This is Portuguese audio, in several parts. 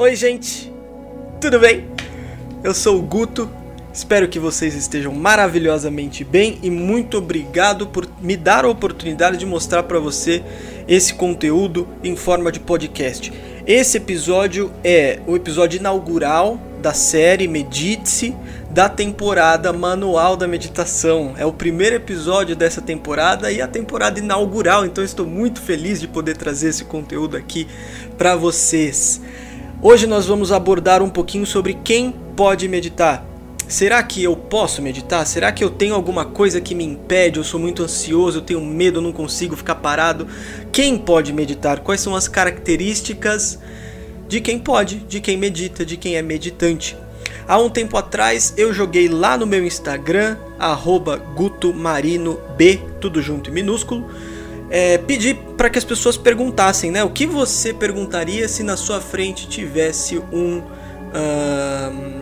Oi, gente, tudo bem? Eu sou o Guto, espero que vocês estejam maravilhosamente bem e muito obrigado por me dar a oportunidade de mostrar para você esse conteúdo em forma de podcast. Esse episódio é o episódio inaugural da série Medite-se da temporada Manual da Meditação. É o primeiro episódio dessa temporada e a temporada inaugural, então estou muito feliz de poder trazer esse conteúdo aqui para vocês. Hoje nós vamos abordar um pouquinho sobre quem pode meditar. Será que eu posso meditar? Será que eu tenho alguma coisa que me impede? Eu sou muito ansioso, eu tenho medo, eu não consigo ficar parado. Quem pode meditar? Quais são as características de quem pode, de quem medita, de quem é meditante? Há um tempo atrás eu joguei lá no meu Instagram, gutomarinob, tudo junto e minúsculo, é, pedir para que as pessoas perguntassem, né? O que você perguntaria se na sua frente tivesse um uh,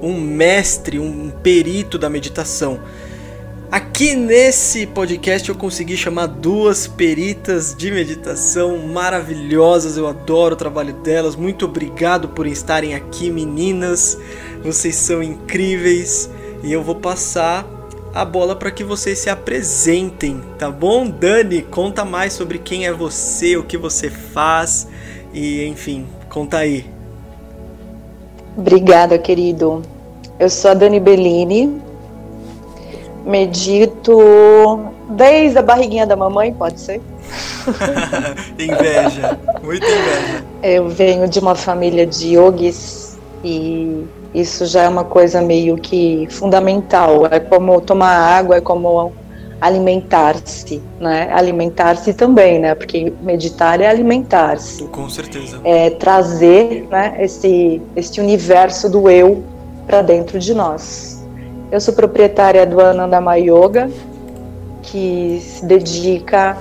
um mestre, um perito da meditação? Aqui nesse podcast eu consegui chamar duas peritas de meditação maravilhosas, eu adoro o trabalho delas. Muito obrigado por estarem aqui, meninas. Vocês são incríveis e eu vou passar a bola para que vocês se apresentem, tá bom? Dani, conta mais sobre quem é você, o que você faz e, enfim, conta aí. Obrigada, querido. Eu sou a Dani Bellini, medito desde a barriguinha da mamãe, pode ser? inveja, muita inveja. Eu venho de uma família de yogis e isso já é uma coisa meio que fundamental. É como tomar água, é como alimentar-se, né? Alimentar-se também, né? Porque meditar é alimentar-se. Com certeza. É trazer, né? Esse, esse universo do eu para dentro de nós. Eu sou proprietária do Anandama Yoga, que se dedica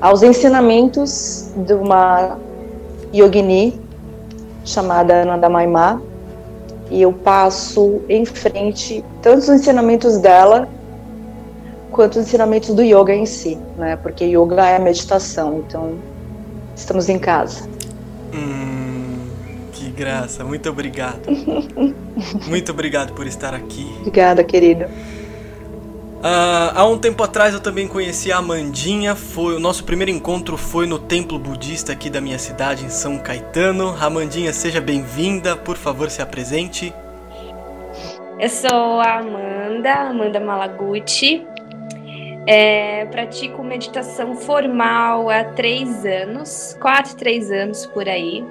aos ensinamentos de uma yogini chamada Anandamaima, e eu passo em frente tanto os ensinamentos dela quanto os ensinamentos do yoga em si, né? Porque yoga é meditação, então estamos em casa. Hum, que graça, muito obrigado. muito obrigado por estar aqui. Obrigada, querida. Uh, há um tempo atrás eu também conheci a Amandinha. Foi o nosso primeiro encontro foi no templo budista aqui da minha cidade, em São Caetano. Amandinha, seja bem-vinda. Por favor, se apresente. Eu sou a Amanda, Amanda Malaguti. É, pratico meditação formal há três anos, quatro, três anos por aí.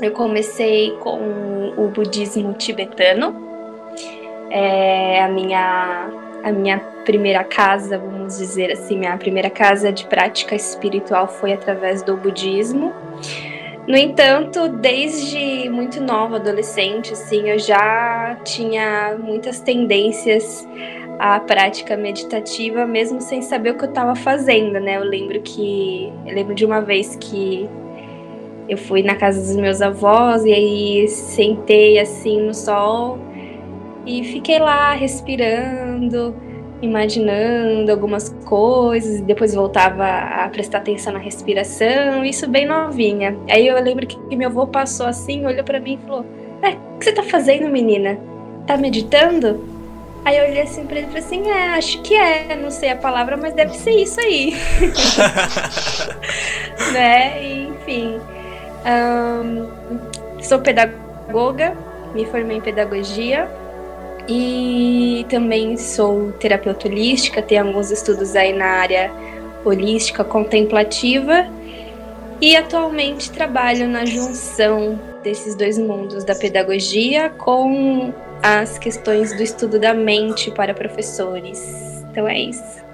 Eu comecei com o budismo tibetano. É, a minha a minha primeira casa, vamos dizer assim, minha primeira casa de prática espiritual foi através do budismo. No entanto, desde muito nova, adolescente, assim, eu já tinha muitas tendências à prática meditativa, mesmo sem saber o que eu estava fazendo, né? Eu lembro que eu lembro de uma vez que eu fui na casa dos meus avós e aí sentei assim no sol e fiquei lá respirando, imaginando algumas coisas, e depois voltava a prestar atenção na respiração, isso bem novinha. Aí eu lembro que meu avô passou assim, olhou para mim e falou: é, O que você tá fazendo, menina? Tá meditando? Aí eu olhei assim pra ele e falei assim: É, acho que é, não sei a palavra, mas deve ser isso aí. né? enfim. Um, sou pedagoga, me formei em pedagogia e também sou terapeuta holística, tenho alguns estudos aí na área holística contemplativa e atualmente trabalho na junção desses dois mundos, da pedagogia com as questões do estudo da mente para professores. Então é isso.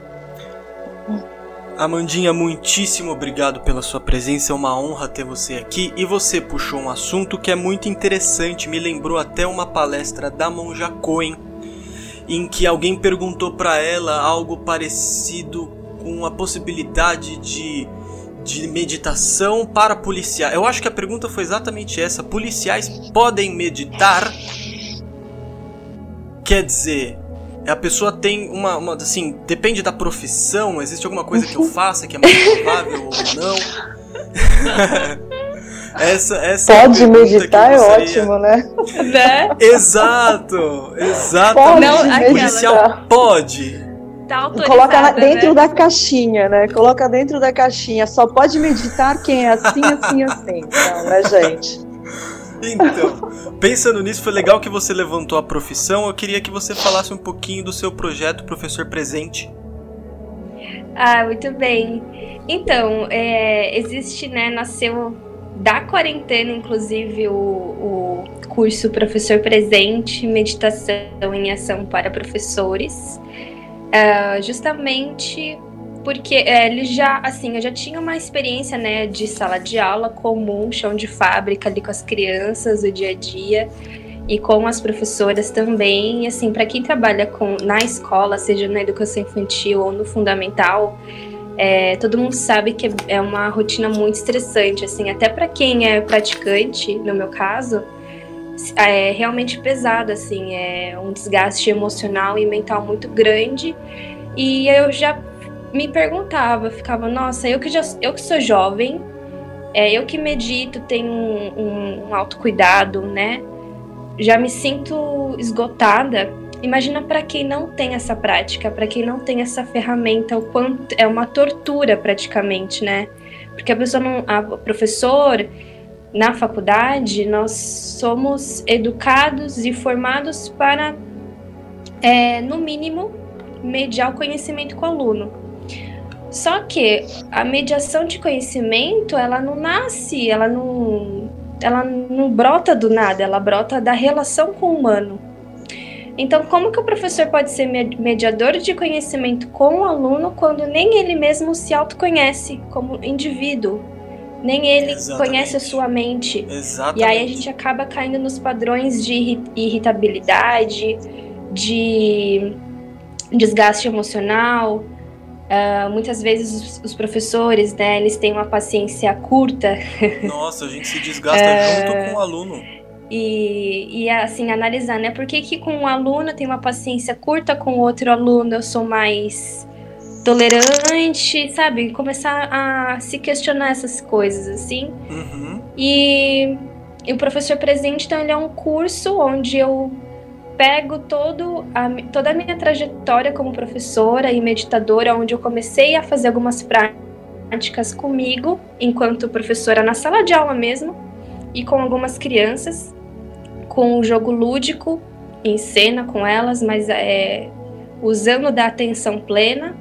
Amandinha, muitíssimo obrigado pela sua presença, é uma honra ter você aqui. E você puxou um assunto que é muito interessante, me lembrou até uma palestra da Monja Coen, em que alguém perguntou para ela algo parecido com a possibilidade de, de meditação para policiais. Eu acho que a pergunta foi exatamente essa: policiais podem meditar? Quer dizer, a pessoa tem uma, uma, assim, depende da profissão, existe alguma coisa que eu faça que é mais provável ou não. Essa, essa Pode é meditar é ótimo, né? né? Exato, exato. Pode Não, policial pode. Tá Coloca dentro né? da caixinha, né? Coloca dentro da caixinha. Só pode meditar quem é assim, assim, assim. Não, né, gente? Então, pensando nisso, foi legal que você levantou a profissão. Eu queria que você falasse um pouquinho do seu projeto Professor Presente. Ah, muito bem. Então, é, existe, né, nasceu da quarentena, inclusive, o, o curso Professor Presente, Meditação em Ação para Professores. Ah, justamente porque é, ele já, assim, eu já tinha uma experiência, né, de sala de aula comum, chão de fábrica ali com as crianças, o dia a dia e com as professoras também. E, assim, para quem trabalha com na escola, seja na educação infantil ou no fundamental, é, todo mundo sabe que é uma rotina muito estressante, assim, até para quem é praticante, no meu caso, é realmente pesado, assim, é um desgaste emocional e mental muito grande. E eu já me perguntava, ficava, nossa, eu que já eu que sou jovem, é, eu que medito, tenho um, um, autocuidado, né? Já me sinto esgotada. Imagina para quem não tem essa prática, para quem não tem essa ferramenta, o quanto é uma tortura praticamente, né? Porque a pessoa não, a professor na faculdade nós somos educados e formados para, é, no mínimo, mediar o conhecimento com o aluno. Só que a mediação de conhecimento, ela não nasce, ela não, ela não brota do nada, ela brota da relação com o humano. Então, como que o professor pode ser mediador de conhecimento com o aluno quando nem ele mesmo se autoconhece como indivíduo? Nem ele Exatamente. conhece a sua mente. Exatamente. E aí a gente acaba caindo nos padrões de irri- irritabilidade, de desgaste emocional. Ah, muitas vezes os, os professores, né, eles têm uma paciência curta Nossa, a gente se desgasta É. junto com o aluno. e, e assim, analisar, né, por que que com um aluno eu tenho uma paciência curta, com outro aluno eu sou mais tolerante, sabe? Começar a se questionar essas coisas, assim. Uhum. E, e o professor presente, então, ele é um curso onde eu pego todo a, toda a minha trajetória como professora e meditadora, onde eu comecei a fazer algumas práticas comigo, enquanto professora na sala de aula mesmo, e com algumas crianças, com um jogo lúdico, em cena com elas, mas é, usando da atenção plena.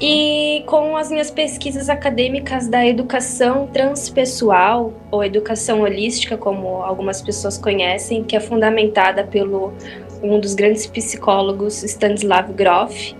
E com as minhas pesquisas acadêmicas da educação transpessoal, ou educação holística, como algumas pessoas conhecem, que é fundamentada pelo um dos grandes psicólogos, Stanislav Grof.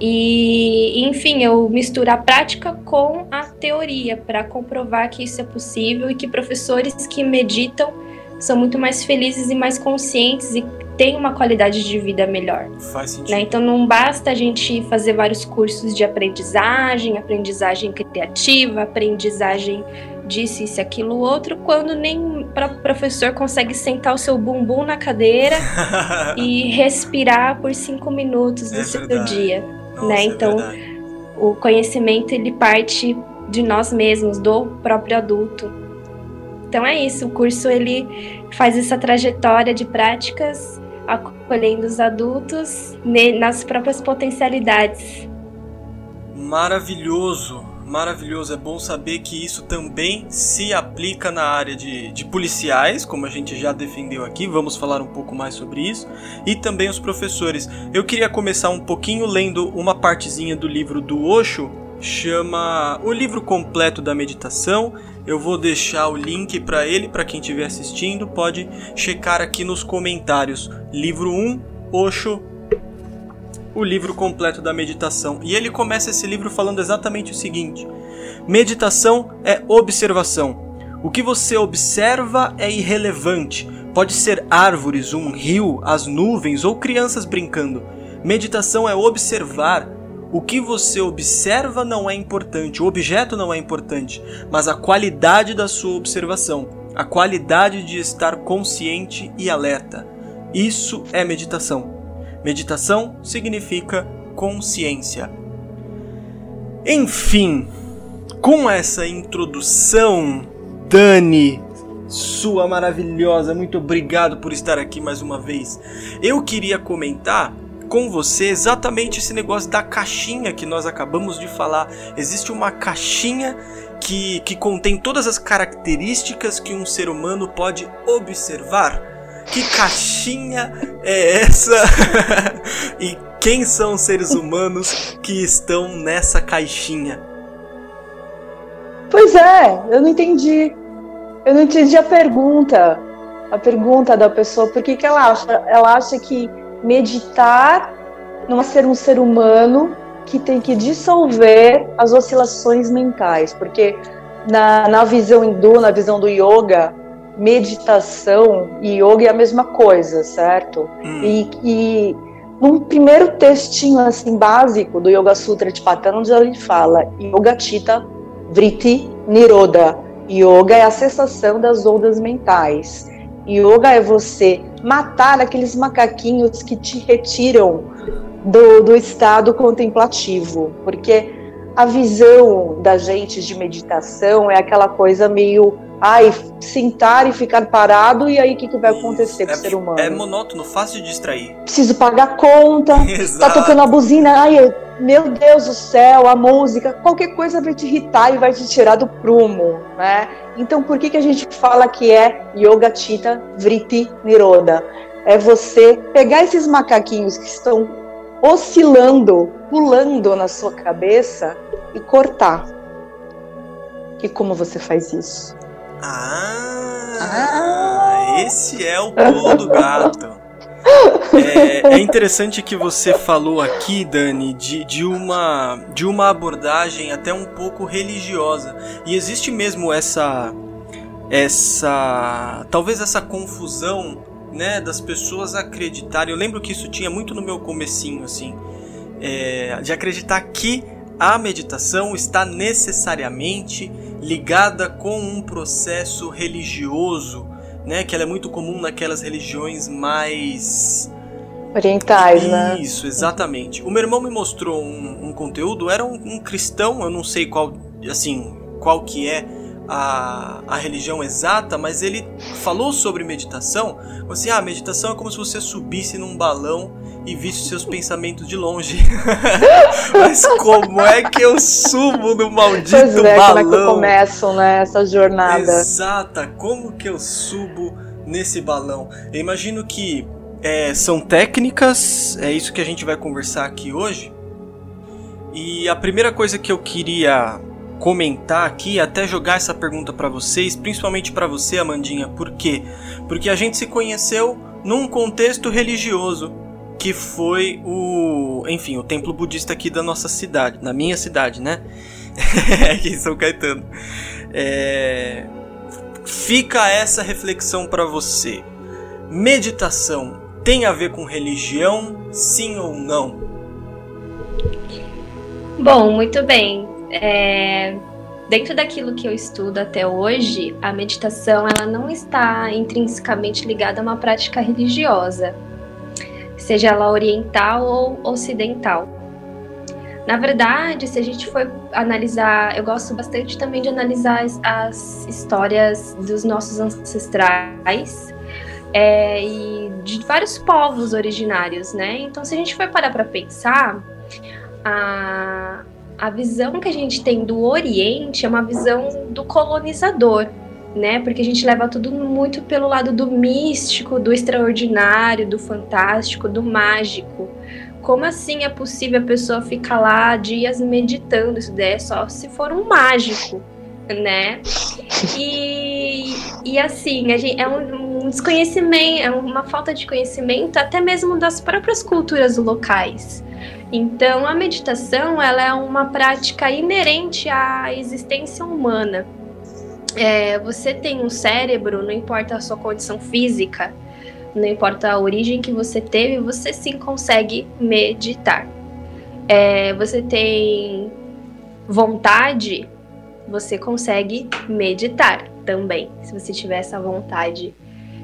E, enfim, eu misturo a prática com a teoria para comprovar que isso é possível e que professores que meditam são muito mais felizes e mais conscientes e têm uma qualidade de vida melhor. Faz sentido. Né? Então não basta a gente fazer vários cursos de aprendizagem, aprendizagem criativa, aprendizagem disso, isso, aquilo, outro, quando nem o professor consegue sentar o seu bumbum na cadeira e respirar por cinco minutos do É seu verdade. dia. Nossa, né? é Então, verdade. O conhecimento ele parte de nós mesmos, do próprio adulto. Então é isso, o curso ele faz essa trajetória de práticas acolhendo os adultos nas próprias potencialidades. Maravilhoso, maravilhoso. É bom saber que isso também se aplica na área de, de policiais, como a gente já defendeu aqui. Vamos falar um pouco mais sobre isso. E também os professores. Eu queria começar um pouquinho lendo uma partezinha do livro do Osho, chama O Livro Completo da Meditação. Eu vou deixar o link para ele, para quem estiver assistindo, pode checar aqui nos comentários. Livro 1, Osho, o livro completo da meditação. E ele começa esse livro falando exatamente o seguinte: Meditação é observação. O que você observa é irrelevante. Pode ser árvores, um rio, as nuvens ou crianças brincando. Meditação é observar. O que você observa não é importante, o objeto não é importante, mas a qualidade da sua observação, a qualidade de estar consciente e alerta. Isso é meditação. Meditação significa consciência. Enfim, com essa introdução Dani, sua maravilhosa, muito obrigado por estar aqui mais uma vez. Eu queria comentar com você exatamente esse negócio da caixinha que nós acabamos de falar. Existe uma caixinha que, que contém todas as características que um ser humano pode observar. Que caixinha é essa? e quem são os seres humanos que estão nessa caixinha? Pois é, eu não entendi. Eu não entendi a pergunta. A pergunta da pessoa, por que, que ela acha? Ela acha que meditar não é ser um ser humano que tem que dissolver as oscilações mentais, porque na, na visão hindu, na visão do yoga, meditação e yoga é a mesma coisa, certo? Hum. E, e num primeiro textinho assim básico do Yoga Sutra de Patanjali, ele fala Yoga Chitta Vritti Niroda. Yoga é a cessação das ondas mentais. Yoga é você matar aqueles macaquinhos que te retiram do, do estado contemplativo, porque a visão da gente de meditação é aquela coisa meio ai, sentar e ficar parado, e aí o que, que vai acontecer Isso. com o é, ser humano? É monótono, fácil de distrair. Preciso pagar conta, tá tocando a buzina, ai, meu Deus do céu, a música, qualquer coisa vai te irritar e vai te tirar do prumo, né? Então por que, que a gente fala que é Yoga Chitta Vritti Niroda? É você pegar esses macaquinhos que estão oscilando, pulando na sua cabeça e cortar. E como você faz isso? Ah, ah. esse é o pulo do gato. É, é, interessante que você falou aqui, Dani, de, de, uma, de uma abordagem até um pouco religiosa. E existe mesmo essa. essa talvez essa confusão né, das pessoas acreditarem. Eu lembro que isso tinha muito no meu comecinho, assim, é, de acreditar que a meditação está necessariamente ligada com um processo religioso, né? Que ela é muito comum naquelas religiões mais orientais, Isso, né? Isso, exatamente. O meu irmão me mostrou um, um conteúdo, era um, um, cristão, eu não sei qual, assim, qual que é a, a religião exata, mas ele falou sobre meditação. Assim, ah, meditação é como se você subisse num balão e visse seus pensamentos de longe. Mas como é que eu subo no maldito pois é, balão? Como é que eu começo, né, essa jornada? Exata, como que eu subo nesse balão? Eu imagino que é, são técnicas, é isso que a gente vai conversar aqui hoje. E a primeira coisa que eu queria comentar aqui, até jogar essa pergunta para vocês, principalmente para você, Amandinha, por quê? Porque a gente se conheceu num contexto religioso que foi o, enfim, o templo budista aqui da nossa cidade, na minha cidade, né? aqui em São Caetano. É... Fica essa reflexão para você. Meditação tem a ver com religião, sim ou não? Bom, muito bem. É... Dentro daquilo que eu estudo até hoje, a meditação ela não está intrinsecamente ligada a uma prática religiosa seja ela oriental ou ocidental. Na verdade, se a gente for analisar, eu gosto bastante também de analisar as, as histórias dos nossos ancestrais é, e de vários povos originários, né? Então, se a gente for parar para pensar, a, a visão que a gente tem do Oriente é uma visão do colonizador, né? Porque a gente leva tudo muito pelo lado do místico, do extraordinário, do fantástico, do mágico. Como assim é possível a pessoa ficar lá dias meditando? Isso daí é só se for um mágico, né? E, e assim, a gente, é um, um desconhecimento, é uma falta de conhecimento até mesmo das próprias culturas locais. Então, a meditação ela é uma prática inerente à existência humana é, você tem um cérebro, não importa a sua condição física, não importa a origem que você teve, você sim consegue meditar. É, você tem vontade, você consegue meditar também, se você tiver essa vontade.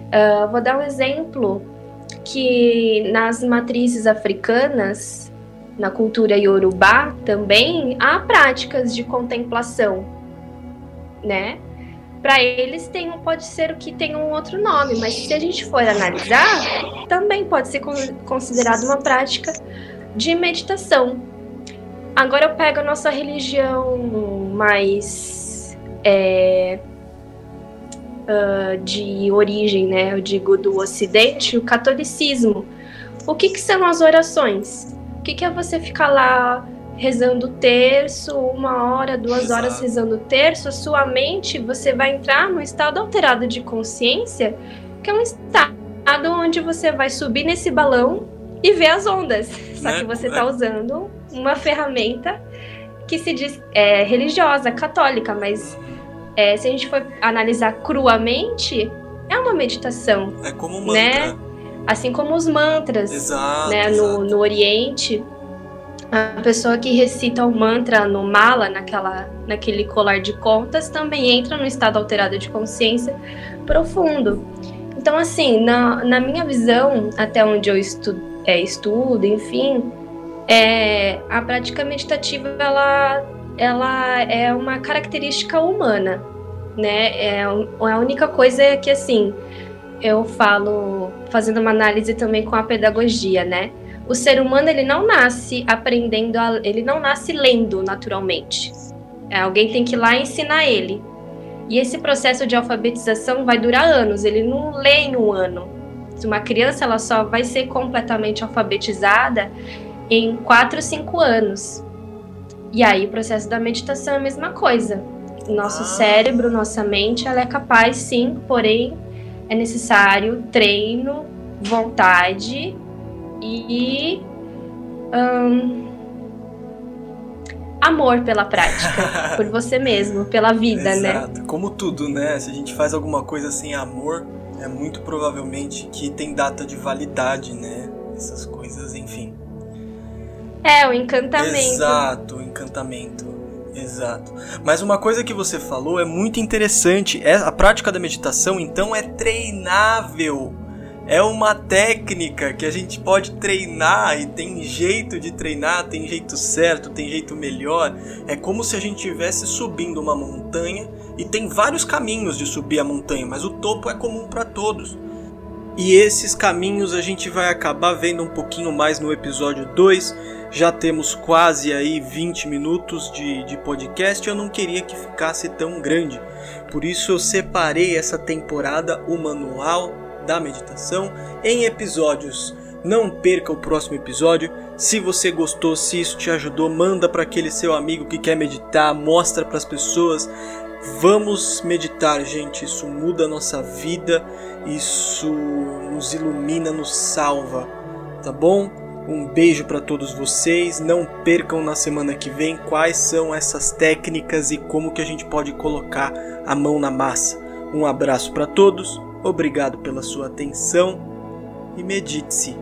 Uh, vou dar um exemplo que nas matrizes africanas, na cultura iorubá também, há práticas de contemplação, né? Para eles tem, pode ser o que tem um outro nome, mas se a gente for analisar, também pode ser considerado uma prática de meditação. Agora eu pego a nossa religião mais é, uh, de origem, né? Eu digo do Ocidente, o catolicismo. O que, que são as orações? O que, que é você ficar lá rezando terço, uma hora, duas Exato. horas rezando terço, a sua mente você vai entrar num estado alterado de consciência, que é um estado onde você vai subir nesse balão e ver as ondas. Só né? que você está é. usando uma ferramenta que se diz é, religiosa, católica, mas é, se a gente for analisar cruamente, é uma meditação. É como um né? mantra. Né? Assim como os mantras exato, né? No, no Oriente, a pessoa que recita o mantra no mala, naquela, naquele colar de contas, também entra no estado alterado de consciência profundo. Então, assim, na, na minha visão, até onde eu estu, é, estudo, enfim, é, a prática meditativa ela, ela é uma característica humana, né? É, é a única coisa que, assim, eu falo, fazendo uma análise também com a pedagogia, né? O ser humano ele não nasce aprendendo, a, ele não nasce lendo naturalmente. É, alguém tem que ir lá ensinar ele. E esse processo de alfabetização vai durar anos, ele não lê em um ano. Uma criança ela só vai ser completamente alfabetizada em 4, 5 anos. E aí o processo da meditação é a mesma coisa. Nosso ah. cérebro, nossa mente, ela é capaz sim, porém é necessário treino, vontade e um, amor pela prática, por você mesmo, pela vida, né? Exato. né? Como tudo, né? Se a gente faz alguma coisa sem amor, é muito provavelmente que tem data de validade, né? Essas coisas, enfim. É, o encantamento. Exato, o encantamento. Exato. Mas uma coisa que você falou é muito interessante. É, a prática da meditação, então, é treinável é uma técnica que a gente pode treinar e tem jeito de treinar, tem jeito certo, tem jeito melhor. É como se a gente estivesse subindo uma montanha e tem vários caminhos de subir a montanha, mas o topo é comum para todos. E esses caminhos a gente vai acabar vendo um pouquinho mais no episódio 2. Já temos quase aí 20 minutos de, de podcast. Eu não queria que ficasse tão grande. Por isso eu separei essa temporada, o manual da meditação em episódios. Não perca o próximo episódio. Se você gostou, se isso te ajudou, manda para aquele seu amigo que quer meditar, mostra para as pessoas. Vamos meditar, gente. Isso muda a nossa vida, isso nos ilumina, nos salva, tá bom? Um beijo para todos vocês. Não percam na semana que vem quais são essas técnicas e como que a gente pode colocar a mão na massa. Um abraço para todos. Obrigado pela sua atenção e medite-se.